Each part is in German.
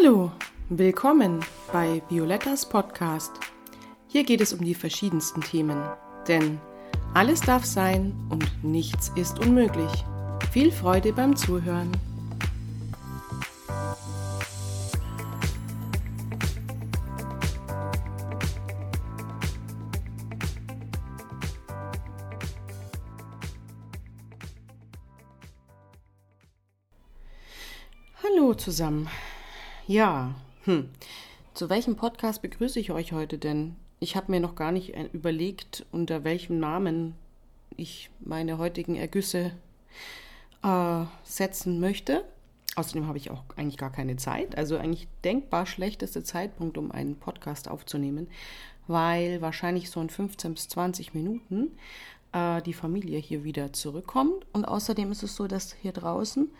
Hallo, willkommen bei Violettas Podcast. Hier geht es um die verschiedensten Themen, denn alles darf sein und nichts ist unmöglich. Viel Freude beim Zuhören. Hallo zusammen. Ja, hm. Zu welchem Podcast begrüße ich euch heute denn? Ich habe mir noch gar nicht äh, überlegt, unter welchem Namen ich meine heutigen Ergüsse äh, setzen möchte. Außerdem habe ich auch eigentlich gar keine Zeit. Also eigentlich denkbar schlechteste Zeitpunkt, um einen Podcast aufzunehmen, weil wahrscheinlich so in 15 bis 20 Minuten äh, die Familie hier wieder zurückkommt. Und außerdem ist es so, dass hier draußen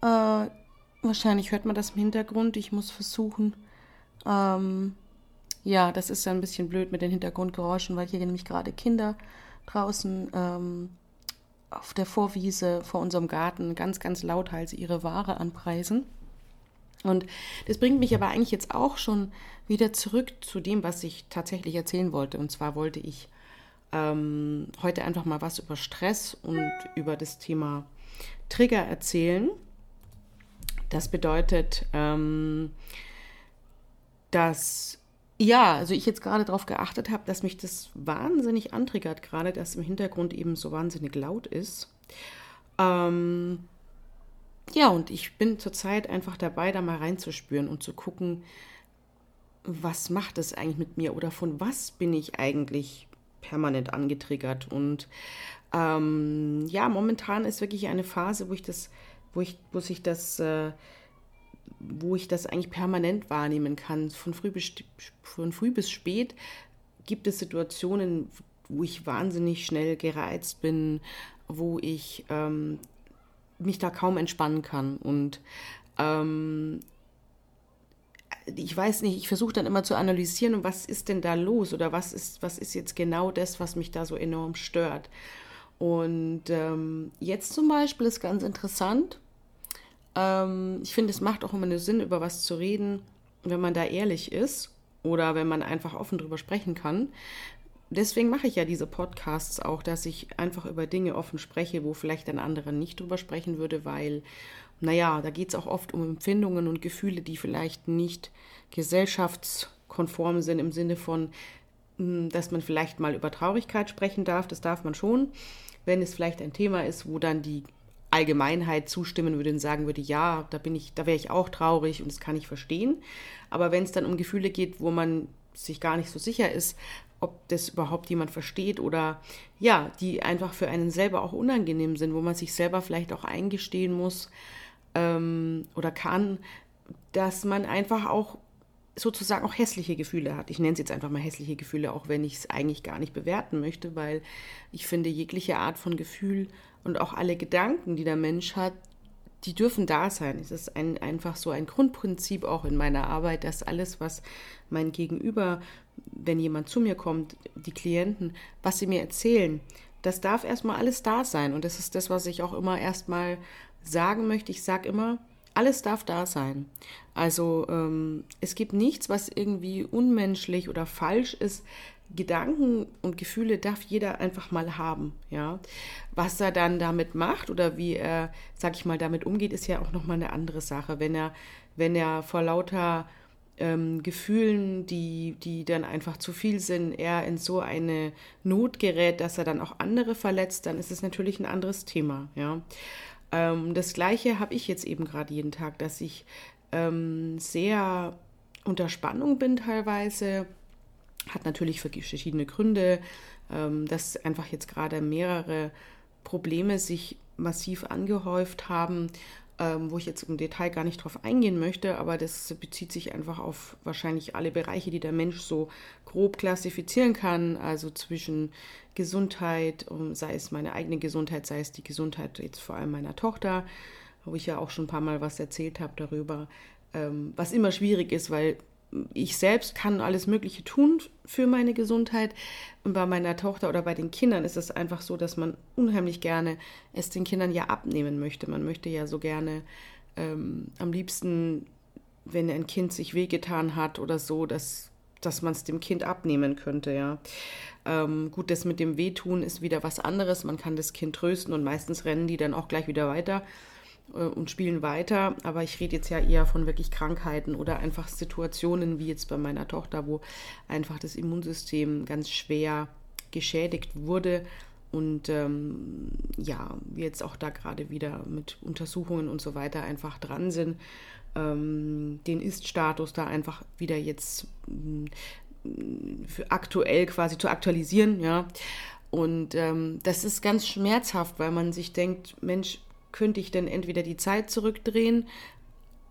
äh, Wahrscheinlich hört man das im Hintergrund. Ich muss versuchen. Ähm, ja, das ist ja ein bisschen blöd mit den Hintergrundgeräuschen, weil hier nämlich gerade Kinder draußen ähm, auf der Vorwiese vor unserem Garten ganz, ganz lauthals ihre Ware anpreisen. Und das bringt mich aber eigentlich jetzt auch schon wieder zurück zu dem, was ich tatsächlich erzählen wollte. Und zwar wollte ich ähm, heute einfach mal was über Stress und über das Thema Trigger erzählen. Das bedeutet, ähm, dass ja, also ich jetzt gerade darauf geachtet habe, dass mich das wahnsinnig antriggert, gerade dass im Hintergrund eben so wahnsinnig laut ist. Ähm, ja, und ich bin zurzeit einfach dabei, da mal reinzuspüren und zu gucken, was macht es eigentlich mit mir oder von was bin ich eigentlich permanent angetriggert. Und ähm, ja, momentan ist wirklich eine Phase, wo ich das wo ich, wo sich das, äh, wo ich das eigentlich permanent wahrnehmen kann. Von früh bis, von früh bis spät gibt es Situationen, wo ich wahnsinnig schnell gereizt bin, wo ich ähm, mich da kaum entspannen kann. Und ähm, ich weiß nicht, ich versuche dann immer zu analysieren, was ist denn da los oder was ist, was ist jetzt genau das, was mich da so enorm stört. Und ähm, jetzt zum Beispiel ist ganz interessant, ähm, ich finde, es macht auch immer einen Sinn, über was zu reden, wenn man da ehrlich ist oder wenn man einfach offen drüber sprechen kann. Deswegen mache ich ja diese Podcasts auch, dass ich einfach über Dinge offen spreche, wo vielleicht ein anderer nicht drüber sprechen würde, weil, naja, da geht es auch oft um Empfindungen und Gefühle, die vielleicht nicht gesellschaftskonform sind im Sinne von, hm, dass man vielleicht mal über Traurigkeit sprechen darf, das darf man schon, wenn es vielleicht ein Thema ist, wo dann die Allgemeinheit zustimmen würde und sagen würde, ja, da bin ich, da wäre ich auch traurig und das kann ich verstehen. Aber wenn es dann um Gefühle geht, wo man sich gar nicht so sicher ist, ob das überhaupt jemand versteht oder ja, die einfach für einen selber auch unangenehm sind, wo man sich selber vielleicht auch eingestehen muss ähm, oder kann, dass man einfach auch sozusagen auch hässliche Gefühle hat. Ich nenne es jetzt einfach mal hässliche Gefühle, auch wenn ich es eigentlich gar nicht bewerten möchte, weil ich finde, jegliche Art von Gefühl und auch alle Gedanken, die der Mensch hat, die dürfen da sein. Es ist ein, einfach so ein Grundprinzip auch in meiner Arbeit, dass alles, was mein Gegenüber, wenn jemand zu mir kommt, die Klienten, was sie mir erzählen, das darf erstmal alles da sein. Und das ist das, was ich auch immer erstmal sagen möchte. Ich sage immer, alles darf da sein. Also ähm, es gibt nichts, was irgendwie unmenschlich oder falsch ist. Gedanken und Gefühle darf jeder einfach mal haben, ja. Was er dann damit macht oder wie er, sag ich mal, damit umgeht, ist ja auch nochmal eine andere Sache. Wenn er, wenn er vor lauter ähm, Gefühlen, die, die dann einfach zu viel sind, er in so eine Not gerät, dass er dann auch andere verletzt, dann ist es natürlich ein anderes Thema, ja. Ähm, das Gleiche habe ich jetzt eben gerade jeden Tag, dass ich ähm, sehr unter Spannung bin teilweise. Hat natürlich verschiedene Gründe, ähm, dass einfach jetzt gerade mehrere Probleme sich massiv angehäuft haben, ähm, wo ich jetzt im Detail gar nicht drauf eingehen möchte, aber das bezieht sich einfach auf wahrscheinlich alle Bereiche, die der Mensch so grob klassifizieren kann, also zwischen Gesundheit, sei es meine eigene Gesundheit, sei es die Gesundheit jetzt vor allem meiner Tochter, wo ich ja auch schon ein paar Mal was erzählt habe darüber, ähm, was immer schwierig ist, weil ich selbst kann alles Mögliche tun für meine Gesundheit. Und bei meiner Tochter oder bei den Kindern ist es einfach so, dass man unheimlich gerne es den Kindern ja abnehmen möchte. Man möchte ja so gerne ähm, am liebsten wenn ein Kind sich wehgetan hat oder so, dass, dass man es dem Kind abnehmen könnte, ja. Ähm, gut, das mit dem Wehtun ist wieder was anderes. Man kann das Kind trösten und meistens rennen die dann auch gleich wieder weiter und spielen weiter. Aber ich rede jetzt ja eher von wirklich Krankheiten oder einfach Situationen wie jetzt bei meiner Tochter, wo einfach das Immunsystem ganz schwer geschädigt wurde und ähm, ja, wir jetzt auch da gerade wieder mit Untersuchungen und so weiter einfach dran sind, ähm, den Ist-Status da einfach wieder jetzt mm, für aktuell quasi zu aktualisieren, ja. Und ähm, das ist ganz schmerzhaft, weil man sich denkt, Mensch, könnte ich denn entweder die Zeit zurückdrehen,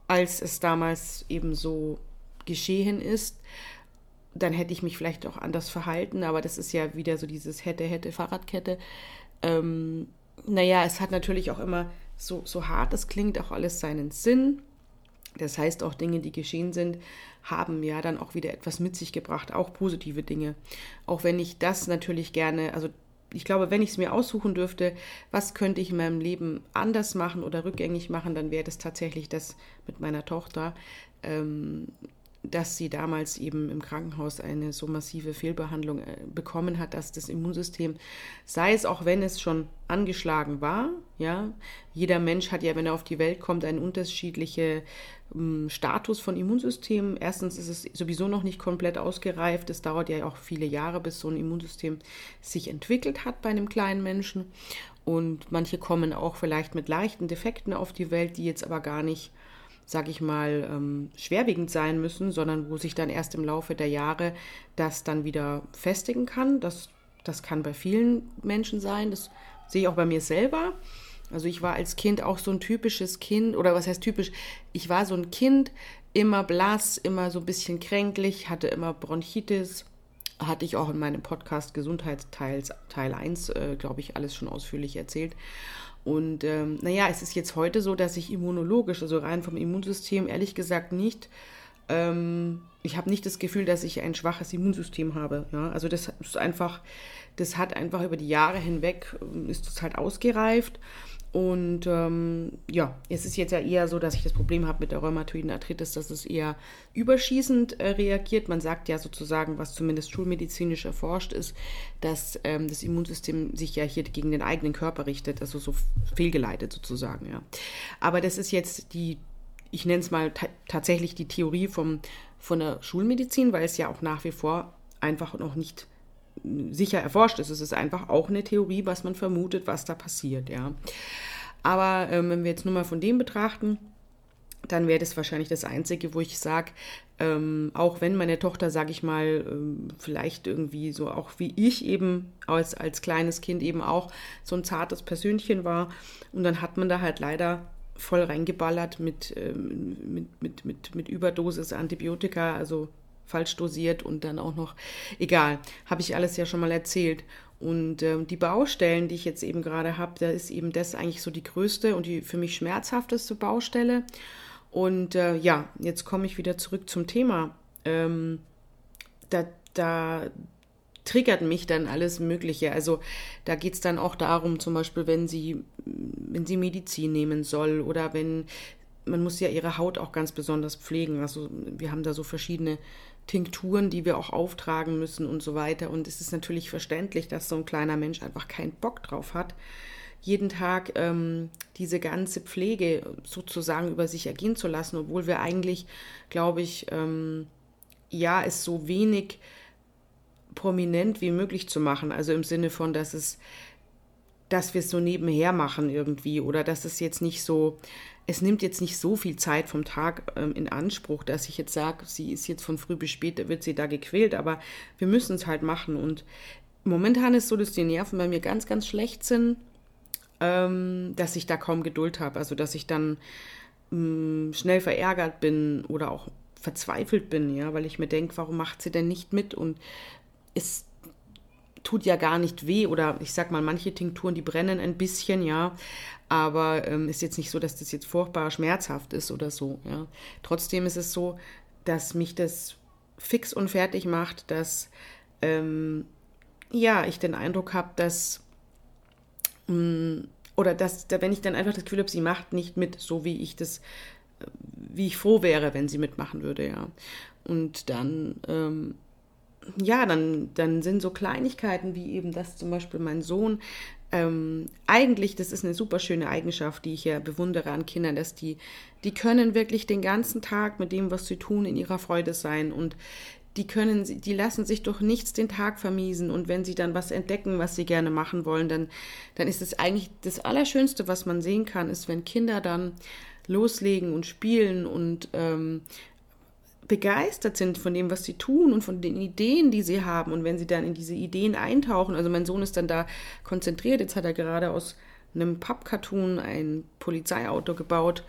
als es damals eben so geschehen ist, dann hätte ich mich vielleicht auch anders verhalten, aber das ist ja wieder so dieses hätte, hätte, Fahrradkette. Ähm, naja, es hat natürlich auch immer, so, so hart es klingt, auch alles seinen Sinn. Das heißt, auch Dinge, die geschehen sind, haben ja dann auch wieder etwas mit sich gebracht, auch positive Dinge. Auch wenn ich das natürlich gerne, also ich glaube, wenn ich es mir aussuchen dürfte, was könnte ich in meinem Leben anders machen oder rückgängig machen, dann wäre das tatsächlich das mit meiner Tochter. Ähm, dass sie damals eben im Krankenhaus eine so massive Fehlbehandlung äh, bekommen hat, dass das Immunsystem, sei es auch wenn es schon angeschlagen war, ja, jeder Mensch hat ja, wenn er auf die Welt kommt, einen unterschiedlichen ähm, Status von Immunsystem. Erstens ist es sowieso noch nicht komplett ausgereift. Es dauert ja auch viele Jahre, bis so ein Immunsystem sich entwickelt hat bei einem kleinen Menschen. Und manche kommen auch vielleicht mit leichten Defekten auf die Welt, die jetzt aber gar nicht sage ich mal, ähm, schwerwiegend sein müssen, sondern wo sich dann erst im Laufe der Jahre das dann wieder festigen kann. Das, das kann bei vielen Menschen sein. Das sehe ich auch bei mir selber. Also ich war als Kind auch so ein typisches Kind, oder was heißt typisch? Ich war so ein Kind, immer blass, immer so ein bisschen kränklich, hatte immer Bronchitis. Hatte ich auch in meinem Podcast Gesundheitsteil Teil 1, äh, glaube ich, alles schon ausführlich erzählt. Und ähm, naja, es ist jetzt heute so, dass ich immunologisch, also rein vom Immunsystem, ehrlich gesagt nicht, ähm, ich habe nicht das Gefühl, dass ich ein schwaches Immunsystem habe. Ja? Also das ist einfach, das hat einfach über die Jahre hinweg, ähm, ist es halt ausgereift. Und ähm, ja, es ist jetzt ja eher so, dass ich das Problem habe mit der rheumatoiden Arthritis, dass es eher überschießend äh, reagiert. Man sagt ja sozusagen, was zumindest schulmedizinisch erforscht ist, dass ähm, das Immunsystem sich ja hier gegen den eigenen Körper richtet, also so fehlgeleitet sozusagen. Ja. Aber das ist jetzt die, ich nenne es mal tatsächlich die Theorie vom, von der Schulmedizin, weil es ja auch nach wie vor einfach noch nicht sicher erforscht ist. Es ist einfach auch eine Theorie, was man vermutet, was da passiert, ja. Aber ähm, wenn wir jetzt nur mal von dem betrachten, dann wäre das wahrscheinlich das Einzige, wo ich sage, ähm, auch wenn meine Tochter, sage ich mal, ähm, vielleicht irgendwie so auch wie ich eben als, als kleines Kind eben auch so ein zartes Persönchen war und dann hat man da halt leider voll reingeballert mit, ähm, mit, mit, mit, mit Überdosis Antibiotika, also falsch dosiert und dann auch noch, egal, habe ich alles ja schon mal erzählt. Und äh, die Baustellen, die ich jetzt eben gerade habe, da ist eben das eigentlich so die größte und die für mich schmerzhafteste Baustelle. Und äh, ja, jetzt komme ich wieder zurück zum Thema. Ähm, da, da triggert mich dann alles Mögliche. Also da geht es dann auch darum, zum Beispiel, wenn sie, wenn sie Medizin nehmen soll oder wenn man muss ja ihre Haut auch ganz besonders pflegen. Also wir haben da so verschiedene Tinkturen, die wir auch auftragen müssen und so weiter. Und es ist natürlich verständlich, dass so ein kleiner Mensch einfach keinen Bock drauf hat, jeden Tag ähm, diese ganze Pflege sozusagen über sich ergehen zu lassen, obwohl wir eigentlich, glaube ich, ähm, ja, es so wenig prominent wie möglich zu machen. Also im Sinne von, dass es, dass wir es so nebenher machen irgendwie oder dass es jetzt nicht so es nimmt jetzt nicht so viel Zeit vom Tag ähm, in Anspruch, dass ich jetzt sage, sie ist jetzt von früh bis spät, wird sie da gequält, aber wir müssen es halt machen. Und momentan ist so, dass die Nerven bei mir ganz, ganz schlecht sind, ähm, dass ich da kaum Geduld habe. Also, dass ich dann mh, mm, schnell verärgert bin oder auch verzweifelt bin, ja, weil ich mir denke, warum macht sie denn nicht mit? Und es tut ja gar nicht weh oder ich sag mal, manche Tinkturen, die brennen ein bisschen, ja, aber ähm, ist jetzt nicht so, dass das jetzt furchtbar schmerzhaft ist oder so. Ja. Trotzdem ist es so, dass mich das fix und fertig macht, dass ähm, ja ich den Eindruck habe, dass mh, mm, oder dass, wenn ich dann einfach das Gefühl habe, sie macht nicht mit, so wie ich das wie ich froh wäre, wenn sie mitmachen würde, ja. Und dann, ähm, ja, dann, dann sind so Kleinigkeiten wie eben das zum Beispiel mein Sohn. Ähm, eigentlich, das ist eine super schöne Eigenschaft, die ich ja bewundere an Kindern, dass die, die können wirklich den ganzen Tag mit dem, was sie tun, in ihrer Freude sein und die können, die lassen sich durch nichts den Tag vermiesen und wenn sie dann was entdecken, was sie gerne machen wollen, dann, dann ist es eigentlich das Allerschönste, was man sehen kann, ist, wenn Kinder dann loslegen und spielen und ähm, begeistert sind von dem, was sie tun und von den Ideen, die sie haben. Und wenn sie dann in diese Ideen eintauchen, also mein Sohn ist dann da konzentriert, jetzt hat er gerade aus einem Pappkarton ein Polizeiauto gebaut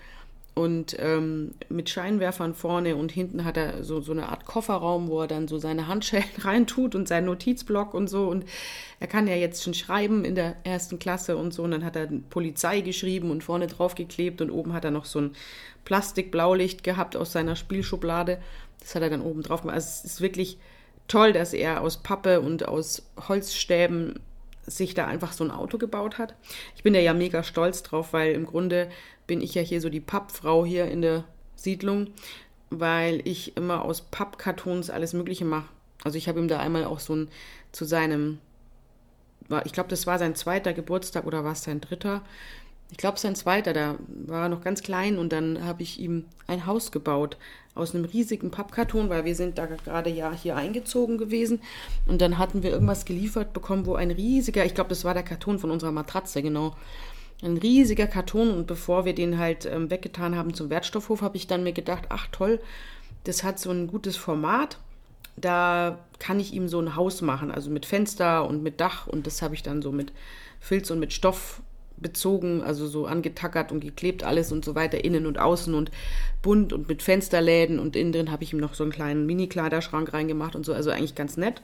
und ähm, mit Scheinwerfern vorne und hinten hat er so, so eine Art Kofferraum, wo er dann so seine Handschellen reintut und seinen Notizblock und so. Und er kann ja jetzt schon schreiben in der ersten Klasse und so. Und dann hat er Polizei geschrieben und vorne drauf geklebt und oben hat er noch so ein Plastikblaulicht gehabt aus seiner Spielschublade. Das hat er dann oben drauf gemacht. Also es ist wirklich toll, dass er aus Pappe und aus Holzstäben sich da einfach so ein Auto gebaut hat. Ich bin da ja mega stolz drauf, weil im Grunde bin ich ja hier so die Pappfrau hier in der Siedlung, weil ich immer aus Pappkartons alles Mögliche mache. Also ich habe ihm da einmal auch so ein zu seinem, ich glaube, das war sein zweiter Geburtstag oder war es sein dritter? Ich glaube, sein zweiter, da war er noch ganz klein und dann habe ich ihm ein Haus gebaut aus einem riesigen Pappkarton, weil wir sind da gerade ja hier eingezogen gewesen und dann hatten wir irgendwas geliefert bekommen, wo ein riesiger, ich glaube, das war der Karton von unserer Matratze, genau, ein riesiger Karton. Und bevor wir den halt ähm, weggetan haben zum Wertstoffhof, habe ich dann mir gedacht, ach toll, das hat so ein gutes Format, da kann ich ihm so ein Haus machen, also mit Fenster und mit Dach. Und das habe ich dann so mit Filz und mit Stoff bezogen, also so angetackert und geklebt alles und so weiter, innen und außen und bunt und mit Fensterläden. Und innen drin habe ich ihm noch so einen kleinen Mini-Kleiderschrank reingemacht und so, also eigentlich ganz nett.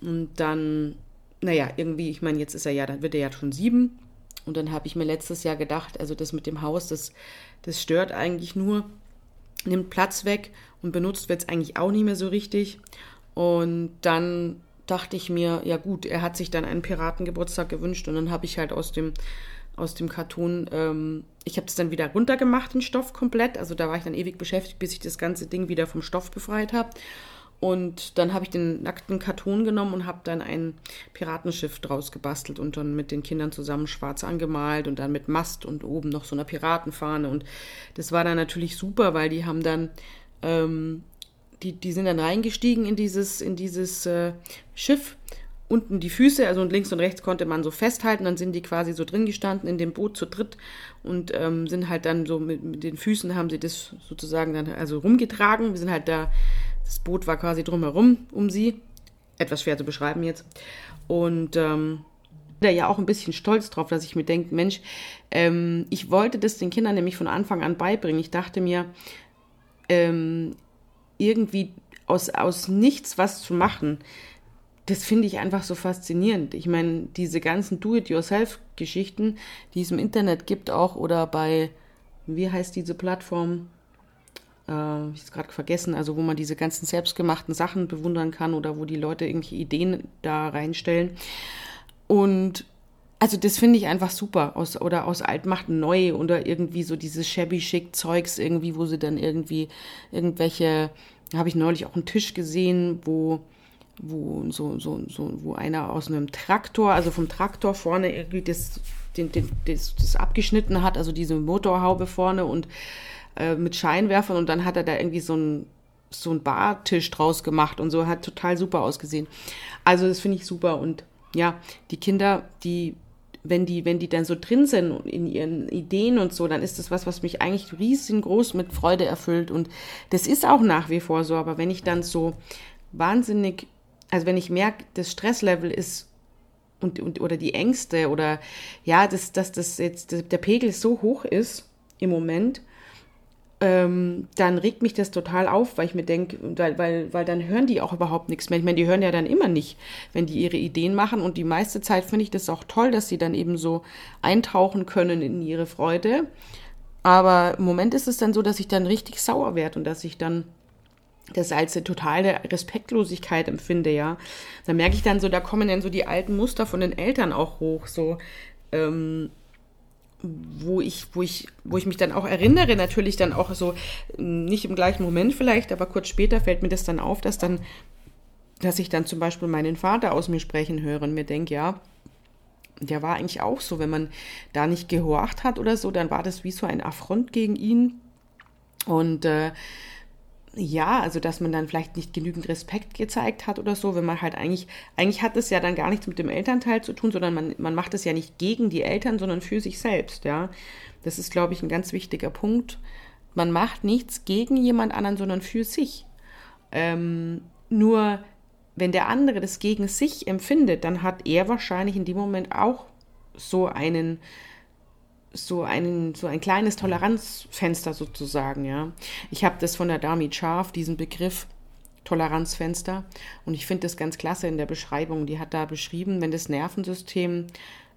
Und dann, naja, irgendwie, ich meine, jetzt ist er ja, dann wird er ja schon sieben. Und dann habe ich mir letztes Jahr gedacht, also das mit dem Haus, das, das stört eigentlich nur, nimmt Platz weg und benutzt wird es eigentlich auch nicht mehr so richtig. Und dann dachte ich mir, ja gut, er hat sich dann einen Piratengeburtstag gewünscht und dann habe ich halt aus dem aus dem Karton. Ähm, ich habe es dann wieder runtergemacht, den Stoff komplett. Also da war ich dann ewig beschäftigt, bis ich das ganze Ding wieder vom Stoff befreit habe. Und dann habe ich den nackten Karton genommen und habe dann ein Piratenschiff draus gebastelt und dann mit den Kindern zusammen schwarz angemalt und dann mit Mast und oben noch so einer Piratenfahne. Und das war dann natürlich super, weil die haben dann, ähm, die, die sind dann reingestiegen in dieses, in dieses äh, Schiff unten die Füße, also und links und rechts konnte man so festhalten, dann sind die quasi so drin gestanden in dem Boot zu dritt und ähm, sind halt dann so mit, mit, den Füßen haben sie das sozusagen dann also rumgetragen. Wir sind halt da, das Boot war quasi drumherum um sie. Etwas schwer zu beschreiben jetzt. Und ähm, da ja auch ein bisschen stolz drauf, dass ich mir denke, Mensch, ähm, ich wollte das den Kindern nämlich von Anfang an beibringen. Ich dachte mir, ähm, irgendwie aus, aus nichts was zu machen, das finde ich einfach so faszinierend. Ich meine, diese ganzen Do-it-yourself-Geschichten, die es im Internet gibt, auch oder bei, wie heißt diese Plattform? Äh, ich habe es gerade vergessen, also wo man diese ganzen selbstgemachten Sachen bewundern kann oder wo die Leute irgendwelche Ideen da reinstellen. Und also das finde ich einfach super. Aus, oder aus alt macht neu oder irgendwie so dieses shabby chic Zeugs irgendwie, wo sie dann irgendwie irgendwelche, habe ich neulich auch einen Tisch gesehen, wo wo so, so, so, wo einer aus einem Traktor, also vom Traktor vorne irgendwie das, den, den, das, das abgeschnitten hat, also diese Motorhaube vorne und äh, mit Scheinwerfern und dann hat er da irgendwie so ein so Bartisch draus gemacht und so hat total super ausgesehen. Also das finde ich super und ja, die Kinder, die wenn die, wenn die dann so drin sind in ihren Ideen und so, dann ist das was, was mich eigentlich riesengroß mit Freude erfüllt. Und das ist auch nach wie vor so. Aber wenn ich dann so wahnsinnig also wenn ich merke, das Stresslevel ist und, und oder die Ängste oder ja, dass, dass das jetzt der Pegel so hoch ist im Moment, ähm, dann regt mich das total auf, weil ich mir denke, weil, weil, weil dann hören die auch überhaupt nichts mehr. Ich meine, die hören ja dann immer nicht, wenn die ihre Ideen machen. Und die meiste Zeit finde ich das auch toll, dass sie dann eben so eintauchen können in ihre Freude. Aber im Moment ist es dann so, dass ich dann richtig sauer werde und dass ich dann das als eine totale Respektlosigkeit empfinde, ja. Da merke ich dann so, da kommen dann so die alten Muster von den Eltern auch hoch, so. Ähm, wo ich, wo ich, wo ich mich dann auch erinnere, natürlich dann auch so, nicht im gleichen Moment vielleicht, aber kurz später fällt mir das dann auf, dass dann, dass ich dann zum Beispiel meinen Vater aus mir sprechen höre und mir denke, ja, der war eigentlich auch so, wenn man da nicht gehorcht hat oder so, dann war das wie so ein Affront gegen ihn. Und äh, ja, also dass man dann vielleicht nicht genügend Respekt gezeigt hat oder so, wenn man halt eigentlich, eigentlich hat es ja dann gar nichts mit dem Elternteil zu tun, sondern man, man macht es ja nicht gegen die Eltern, sondern für sich selbst, ja. Das ist, glaube ich, ein ganz wichtiger Punkt. Man macht nichts gegen jemand anderen, sondern für sich. Ähm, nur wenn der andere das gegen sich empfindet, dann hat er wahrscheinlich in dem Moment auch so einen so ein, so ein kleines Toleranzfenster sozusagen, ja. Ich habe das von der Dami Scharf, diesen Begriff Toleranzfenster. Und ich finde das ganz klasse in der Beschreibung. Die hat da beschrieben, wenn das Nervensystem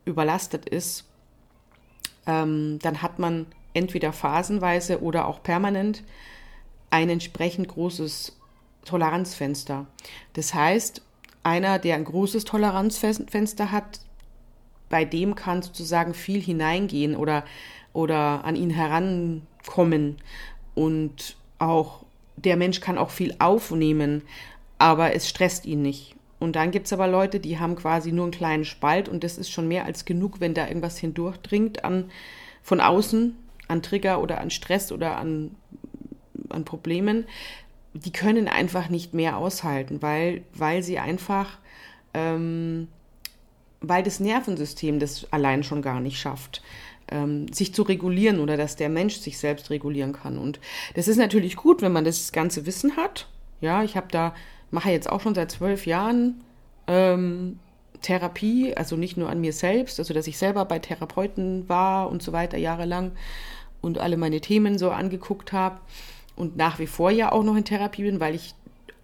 überlastet ist, ähm, dann hat man entweder phasenweise oder auch permanent ein entsprechend großes Toleranzfenster. Das heißt, einer, der ein großes Toleranzfenster hat, bei dem kann sozusagen viel hineingehen oder, oder an ihn herankommen. Und auch der Mensch kann auch viel aufnehmen, aber es stresst ihn nicht. Und dann gibt es aber Leute, die haben quasi nur einen kleinen Spalt und das ist schon mehr als genug, wenn da irgendwas hindurchdringt an, von außen, an Trigger oder an Stress oder an, an Problemen. Die können einfach nicht mehr aushalten, weil, weil sie einfach ähm, weil das Nervensystem das allein schon gar nicht schafft, ähm, sich zu regulieren oder dass der Mensch sich selbst regulieren kann. Und das ist natürlich gut, wenn man das ganze Wissen hat. Ja, ich habe da, mache jetzt auch schon seit zwölf Jahren ähm, Therapie, also nicht nur an mir selbst, also dass ich selber bei Therapeuten war und so weiter jahrelang und alle meine Themen so angeguckt habe und nach wie vor ja auch noch in Therapie bin, weil ich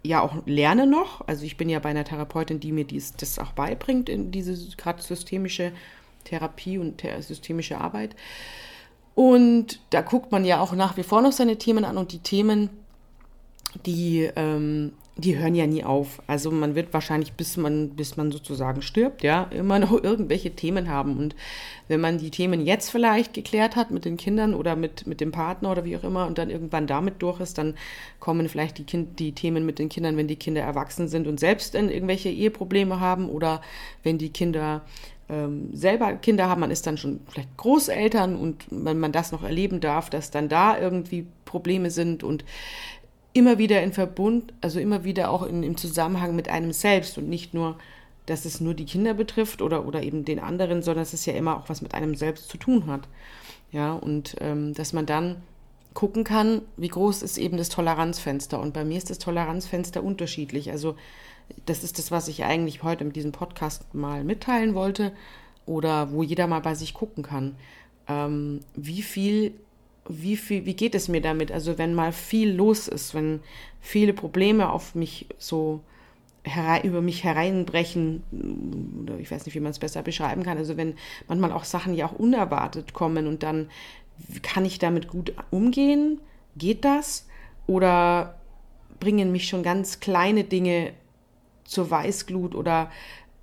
ja auch lerne noch. Also ich bin ja bei einer Therapeutin, die mir dies, das auch beibringt, in diese gerade systemische Therapie und systemische Arbeit. Und da guckt man ja auch nach wie vor noch seine Themen an und die Themen, die ähm, die hören ja nie auf. Also man wird wahrscheinlich, bis man, bis man sozusagen stirbt, ja, immer noch irgendwelche Themen haben. Und wenn man die Themen jetzt vielleicht geklärt hat mit den Kindern oder mit, mit dem Partner oder wie auch immer und dann irgendwann damit durch ist, dann kommen vielleicht die, kind, die Themen mit den Kindern, wenn die Kinder erwachsen sind und selbst dann irgendwelche Eheprobleme haben oder wenn die Kinder ähm, selber Kinder haben, man ist dann schon vielleicht Großeltern und wenn man das noch erleben darf, dass dann da irgendwie Probleme sind und immer wieder in Verbund, also immer wieder auch in, im Zusammenhang mit einem selbst und nicht nur, dass es nur die Kinder betrifft oder, oder eben den anderen, sondern dass es ja immer auch was mit einem selbst zu tun hat. Ja, und ähm, dass man dann gucken kann, wie groß ist eben das Toleranzfenster. Und bei mir ist das Toleranzfenster unterschiedlich. Also das ist das, was ich eigentlich heute mit diesem Podcast mal mitteilen wollte oder wo jeder mal bei sich gucken kann. Ähm, wie viel wie viel, wie geht es mir damit? Also wenn mal viel los ist, wenn viele Probleme auf mich so über mich hereinbrechen, oder ich weiß nicht, wie man es besser beschreiben kann. Also wenn manchmal auch Sachen ja auch unerwartet kommen und dann kann ich damit gut umgehen? Geht das? Oder bringen mich schon ganz kleine Dinge zur Weißglut oder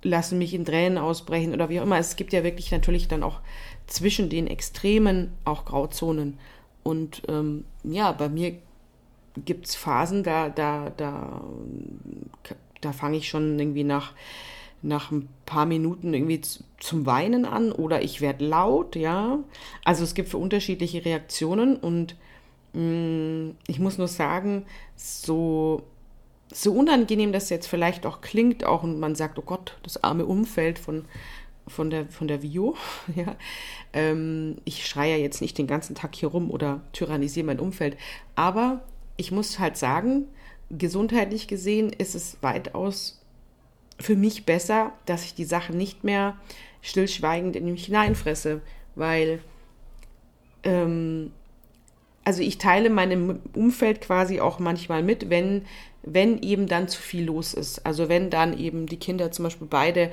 lassen mich in Tränen ausbrechen oder wie auch immer. Es gibt ja wirklich natürlich dann auch zwischen den Extremen auch Grauzonen. Und ähm, ja, bei mir gibt es Phasen, da, da, da, da fange ich schon irgendwie nach, nach ein paar Minuten irgendwie zum Weinen an oder ich werde laut, ja. Also es gibt für unterschiedliche Reaktionen und mh, mm, ich muss nur sagen, so, so unangenehm das jetzt vielleicht auch klingt, auch und man sagt, oh Gott, das arme Umfeld von von der, von der Vio. Ja. Ähm, ich schreie ja jetzt nicht den ganzen Tag hier rum oder tyrannisiere mein Umfeld. Aber ich muss halt sagen, gesundheitlich gesehen ist es weitaus für mich besser, dass ich die Sachen nicht mehr stillschweigend in mich hineinfresse, weil ähm, also ich teile meinem Umfeld quasi auch manchmal mit, wenn, wenn eben dann zu viel los ist. Also wenn dann eben die Kinder zum Beispiel beide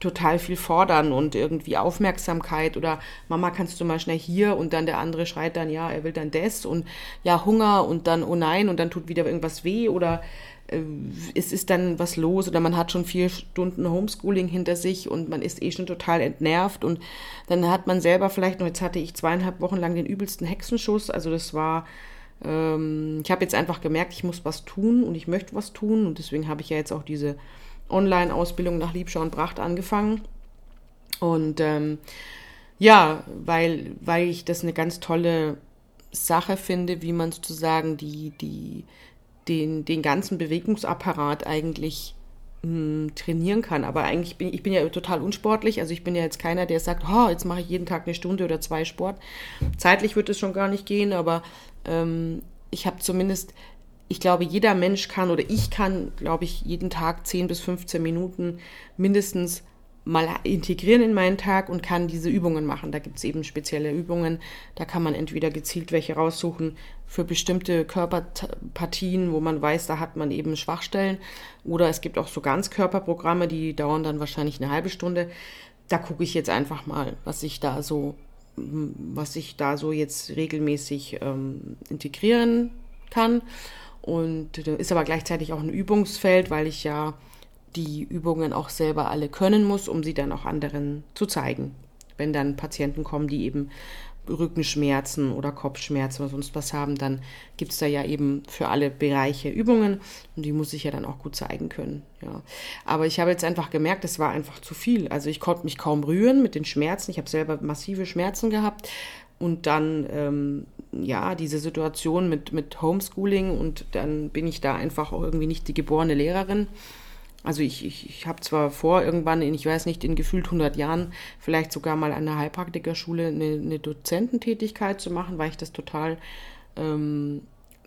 total viel fordern und irgendwie Aufmerksamkeit oder Mama, kannst du mal schnell hier? Und dann der andere schreit dann, ja, er will dann das und ja, Hunger und dann, oh nein, und dann tut wieder irgendwas weh oder äh, es ist dann was los oder man hat schon vier Stunden Homeschooling hinter sich und man ist eh schon total entnervt und dann hat man selber vielleicht noch, jetzt hatte ich zweieinhalb Wochen lang den übelsten Hexenschuss, also das war, ähm, ich habe jetzt einfach gemerkt, ich muss was tun und ich möchte was tun und deswegen habe ich ja jetzt auch diese Online-Ausbildung nach Liebschau und Pracht angefangen. Und ähm, ja, weil, weil ich das eine ganz tolle Sache finde, wie man sozusagen die, die, den, den ganzen Bewegungsapparat eigentlich mh, hm, trainieren kann. Aber eigentlich bin ich bin ja total unsportlich. Also ich bin ja jetzt keiner, der sagt, oh, jetzt mache ich jeden Tag eine Stunde oder zwei Sport. Zeitlich wird es schon gar nicht gehen, aber ähm, ich habe zumindest ich glaube, jeder Mensch kann oder ich kann, glaube ich, jeden Tag 10 bis 15 Minuten mindestens mal integrieren in meinen Tag und kann diese Übungen machen. Da gibt es eben spezielle Übungen. Da kann man entweder gezielt welche raussuchen für bestimmte Körperpartien, wo man weiß, da hat man eben Schwachstellen. Oder es gibt auch so Ganzkörperprogramme, die dauern dann wahrscheinlich eine halbe Stunde. Da gucke ich jetzt einfach mal, was ich da so, was ich da so jetzt regelmäßig ähm, integrieren kann. Und ist aber gleichzeitig auch ein Übungsfeld, weil ich ja die Übungen auch selber alle können muss, um sie dann auch anderen zu zeigen. Wenn dann Patienten kommen, die eben Rückenschmerzen oder Kopfschmerzen oder sonst was haben, dann gibt es da ja eben für alle Bereiche Übungen und die muss ich ja dann auch gut zeigen können. Ja. Aber ich habe jetzt einfach gemerkt, es war einfach zu viel. Also ich konnte mich kaum rühren mit den Schmerzen. Ich habe selber massive Schmerzen gehabt und dann ähm, ja, diese Situation mit, mit Homeschooling und dann bin ich da einfach auch irgendwie nicht die geborene Lehrerin. Also ich, ich, ich habe zwar vor, irgendwann in, ich weiß nicht, in gefühlt 100 Jahren vielleicht sogar mal an einer Heilpraktikerschule eine, eine Dozententätigkeit zu machen, weil ich das total ähm,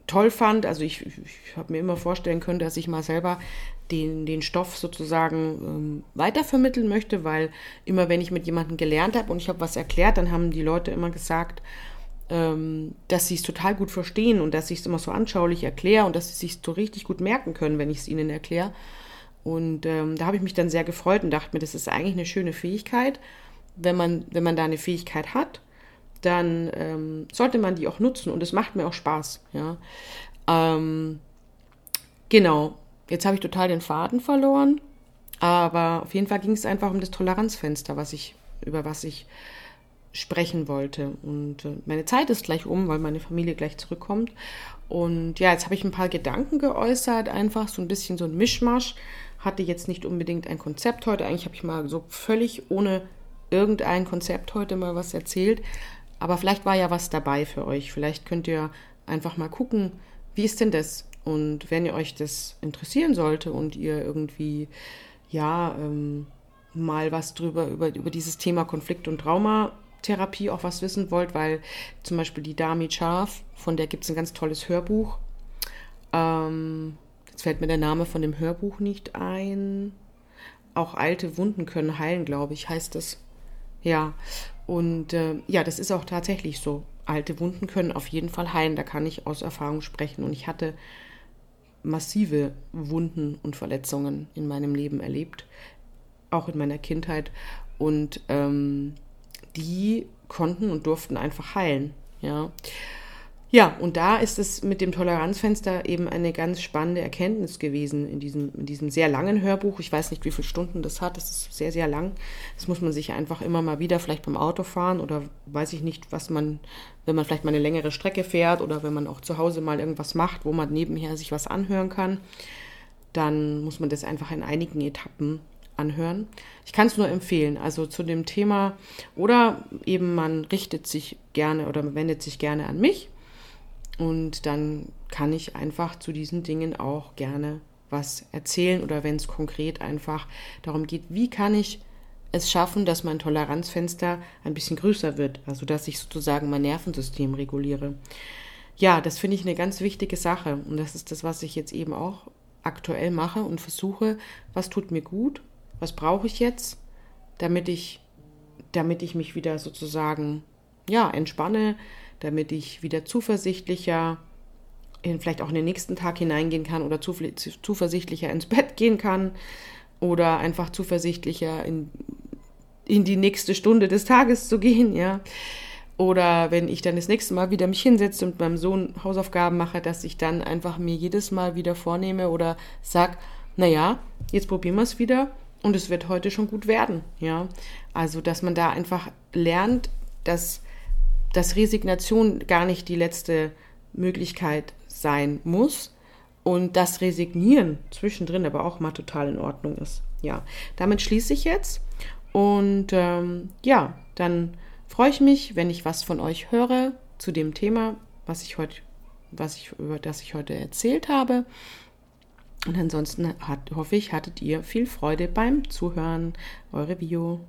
toll fand. Also ich, ich habe mir immer vorstellen können, dass ich mal selber den, den Stoff sozusagen ähm, weitervermitteln möchte, weil immer wenn ich mit jemandem gelernt habe und ich habe was erklärt, dann haben die Leute immer gesagt, ähm, dass sie es total gut verstehen und dass ich es immer so anschaulich erkläre und dass sie sich so richtig gut merken können, wenn ich es ihnen erkläre. Und ähm, da habe ich mich dann sehr gefreut und dachte mir, das ist eigentlich eine schöne Fähigkeit. Wenn man, wenn man da eine Fähigkeit hat, dann ähm, sollte man die auch nutzen und es macht mir auch Spaß. Ja. Ähm, genau, jetzt habe ich total den Faden verloren, aber auf jeden Fall ging es einfach um das Toleranzfenster, was ich, über was ich sprechen wollte. Und äh, meine Zeit ist gleich um, weil meine Familie gleich zurückkommt. Und ja, jetzt habe ich ein paar Gedanken geäußert, einfach so ein bisschen so ein Mischmasch. Hatte jetzt nicht unbedingt ein Konzept heute. Eigentlich habe ich mal so völlig ohne irgendein Konzept heute mal was erzählt. Aber vielleicht war ja was dabei für euch. Vielleicht könnt ihr einfach mal gucken, wie ist denn das? Und wenn ihr euch das interessieren sollte und ihr irgendwie, ja, ähm, mal was drüber, über, über dieses Thema Konflikt und Trauma Therapie auch was wissen wollt, weil zum Beispiel die Dami Scharf, von der gibt es ein ganz tolles Hörbuch. Ähm, jetzt fällt mir der Name von dem Hörbuch nicht ein. Auch alte Wunden können heilen, glaube ich, heißt es. Ja, und äh, ja, das ist auch tatsächlich so. Alte Wunden können auf jeden Fall heilen, da kann ich aus Erfahrung sprechen. Und ich hatte massive Wunden und Verletzungen in meinem Leben erlebt, auch in meiner Kindheit. Und ähm, die konnten und durften einfach heilen. Ja. Ja, und da ist es mit dem Toleranzfenster eben eine ganz spannende Erkenntnis gewesen in diesem, in diesem sehr langen Hörbuch. Ich weiß nicht, wie viele Stunden das hat. Das ist sehr, sehr lang. Das muss man sich einfach immer mal wieder, vielleicht beim Autofahren oder weiß ich nicht, was man, wenn man vielleicht mal eine längere Strecke fährt oder wenn man auch zu Hause mal irgendwas macht, wo man nebenher sich was anhören kann, dann muss man das einfach in einigen Etappen anhören. Ich kann es nur empfehlen, also zu dem Thema oder eben man richtet sich gerne oder wendet sich gerne an mich und dann kann ich einfach zu diesen Dingen auch gerne was erzählen oder wenn es konkret einfach darum geht, wie kann ich es schaffen, dass mein Toleranzfenster ein bisschen größer wird, also dass ich sozusagen mein Nervensystem reguliere. Ja, das finde ich eine ganz wichtige Sache und das ist das, was ich jetzt eben auch aktuell mache und versuche, was tut mir gut was brauche ich jetzt, damit ich, damit ich mich wieder sozusagen ja, entspanne, damit ich wieder zuversichtlicher in vielleicht auch in den nächsten Tag hineingehen kann oder zuversichtlicher ins Bett gehen kann. oder einfach zuversichtlicher in, in die nächste Stunde des Tages zu gehen, ja. Oder wenn ich dann das nächste Mal wieder mich hinsetze und meinem Sohn Hausaufgaben mache, dass ich dann einfach mir jedes Mal wieder vornehme oder sag, naja, jetzt probieren wir es wieder und es wird heute schon gut werden, ja. Also, dass man da einfach lernt, dass, dass Resignation gar nicht die letzte Möglichkeit sein muss und das Resignieren zwischendrin aber auch mal total in Ordnung ist. Ja, damit schließe ich jetzt und ähm, ja, dann freue ich mich, wenn ich was von euch höre zu dem Thema, was ich heute, was ich über das ich heute erzählt habe. Und ansonsten hat, hoffe ich, hattet ihr viel Freude beim Zuhören. Eure Bio.